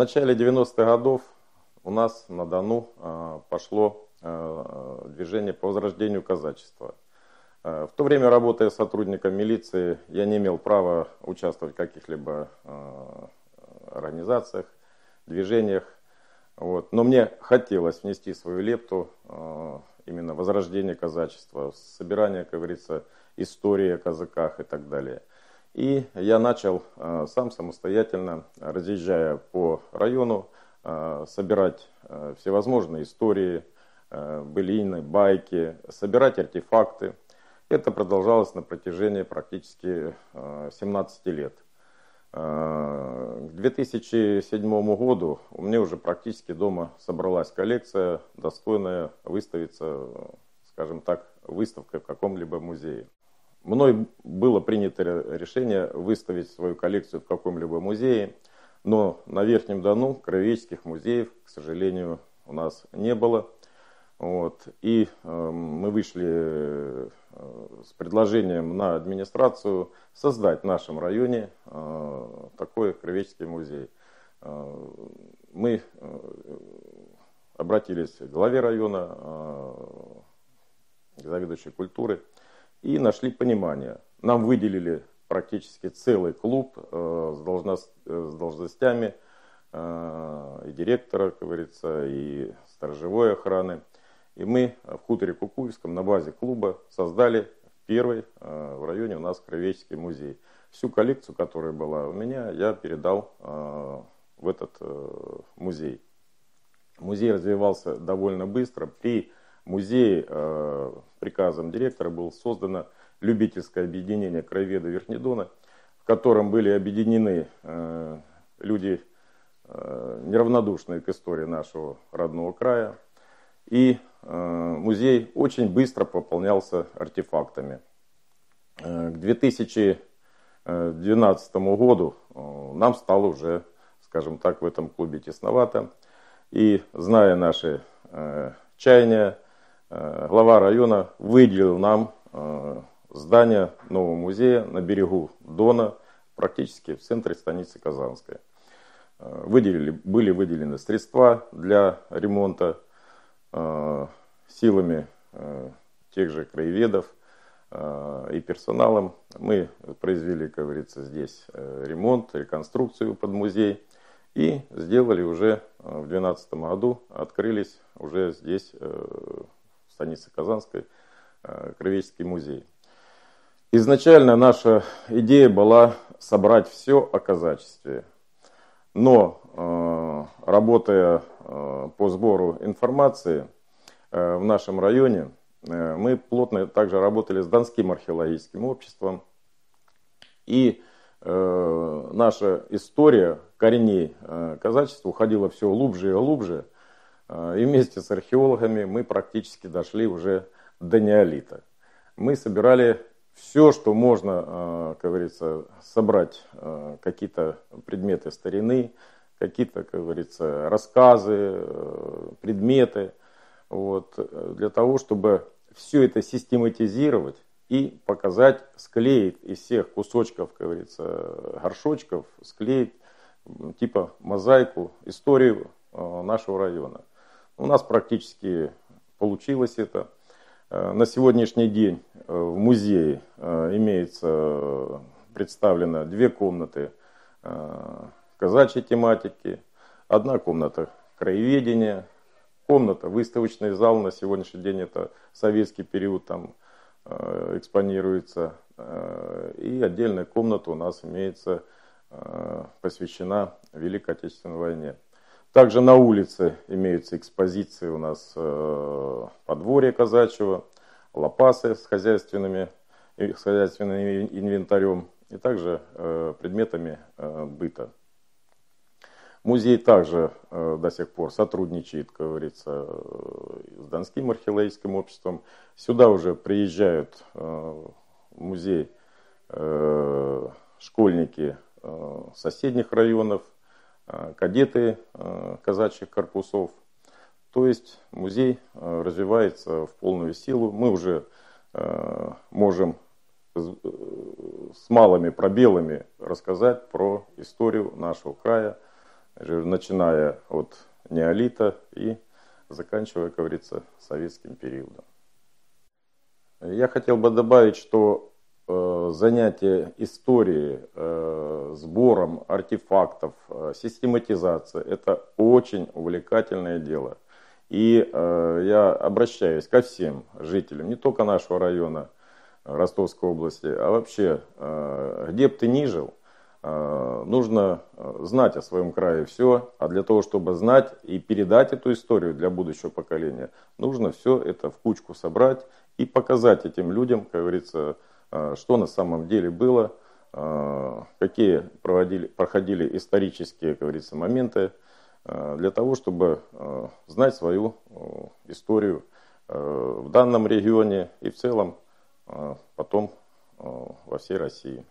начале 90-х годов у нас на Дону э, пошло э, движение по возрождению казачества. Э, в то время, работая сотрудником милиции, я не имел права участвовать в каких-либо организациях, движениях. Вот. Но мне хотелось внести свою лепту именно возрождение казачества, собирание, как говорится, истории о казаках и так далее. И я начал э, сам самостоятельно, разъезжая по району, э, собирать э, всевозможные истории, былины, байки, собирать артефакты. Это продолжалось на протяжении практически 17 лет. К 2007 году у меня уже практически дома собралась коллекция, достойная выставиться, скажем так, выставкой в каком-либо музее. Мной было принято решение выставить свою коллекцию в каком-либо музее, но на Верхнем Дону краеведческих музеев, к сожалению, у нас не было. Вот. И э, мы вышли э, с предложением на администрацию создать в нашем районе э, такой краеведческий музей. Э, мы э, обратились к главе района, э, к заведующей культуры, и нашли понимание. Нам выделили практически целый клуб э, э, с должностями э, и директора, как говорится, и сторожевой охраны. И мы в хуторе Кукуевском на базе клуба создали первый в районе у нас Кровеческий музей. Всю коллекцию, которая была у меня, я передал в этот музей. Музей развивался довольно быстро. При музее э, приказом директора было создано любительское объединение краеведа Верхнедона, в котором были объединены э, люди э, неравнодушные к истории нашего родного края. И музей очень быстро пополнялся артефактами. К 2012 году нам стало уже, скажем так, в этом клубе тесновато. И зная наши чаяния, Э, глава района выделил нам э, здание нового музея на берегу Дона, практически в центре станицы Казанской. Э, выделили, были выделены средства для ремонта силами тех же краеведов и персоналом. Мы произвели, как говорится, здесь ремонт, реконструкцию под музей и сделали уже в 2012 году, открылись уже здесь станицы Казанской, э, Кровеческий музей. Изначально наша идея была собрать все о казачестве. Но э, работая э, по сбору информации в нашем районе, мы плотно также работали с Донским археологическим обществом. И наша история корней казачества уходила все глубже и глубже – и вместе с археологами мы практически дошли уже до неолита. Мы собирали все, что можно, а, как говорится, собрать, а, какие-то предметы старины, какие-то, как говорится, рассказы, предметы, вот, для того, чтобы все это систематизировать и показать, склеить из всех кусочков, как говорится, горшочков, склеить типа мозаику историю нашего района. У нас практически получилось это. Э, на сегодняшний день э, в музее э, имеется представлено две комнаты казачьей тематики, одна комната краеведения, комната, выставочный зал, на сегодняшний день это советский период там экспонируется, и отдельная комната у нас имеется посвящена Великой Отечественной войне. Также на улице имеются экспозиции у нас э, подворье казачьего, лопасы с, хозяйственными, с хозяйственным инвентарем и также э, предметами э, быта. Музей также до сих пор сотрудничает, как говорится, с Донским археологическим обществом. Сюда уже приезжают музей школьники соседних районов, Э, кадеты э, казачьих корпусов. То есть музей э, развивается в полную силу. Мы уже можем с малыми пробелами рассказать про историю нашего края начиная от неолита и заканчивая, как говорится, советским периодом. Я хотел бы добавить, что э, занятие историей, э, сбором артефактов, э, систематизация – это очень увлекательное дело. И э, я обращаюсь ко всем жителям, не только нашего района, Ростовской области, а вообще, э, где бы ты ни жил, э, нужно э, знать о своем крае все, а для того, чтобы знать и передать эту историю для будущего поколения, нужно все это в кучку собрать и показать этим людям, как говорится, что на самом деле было, какие проводили, проходили исторические, как говорится, моменты, для того, чтобы знать свою историю в данном регионе и в целом потом во всей России.